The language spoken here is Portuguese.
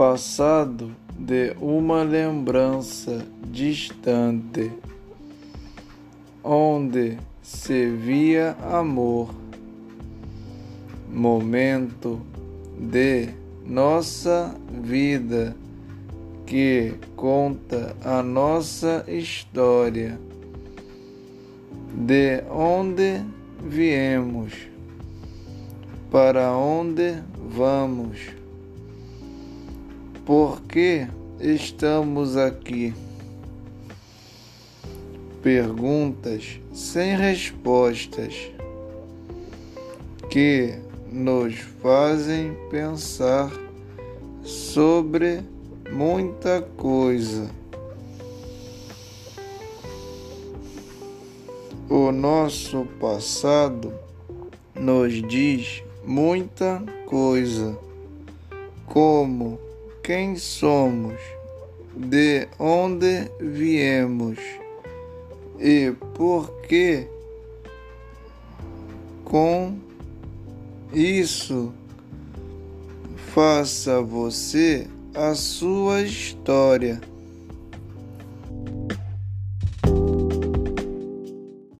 passado de uma lembrança distante, onde se via amor, momento de nossa vida que conta a nossa história, de onde viemos, para onde vamos, por que estamos aqui. Perguntas sem respostas que nos fazem pensar sobre muita coisa. O nosso passado nos diz muita coisa, como quem somos, de onde viemos e por que. Com isso, faça você a sua história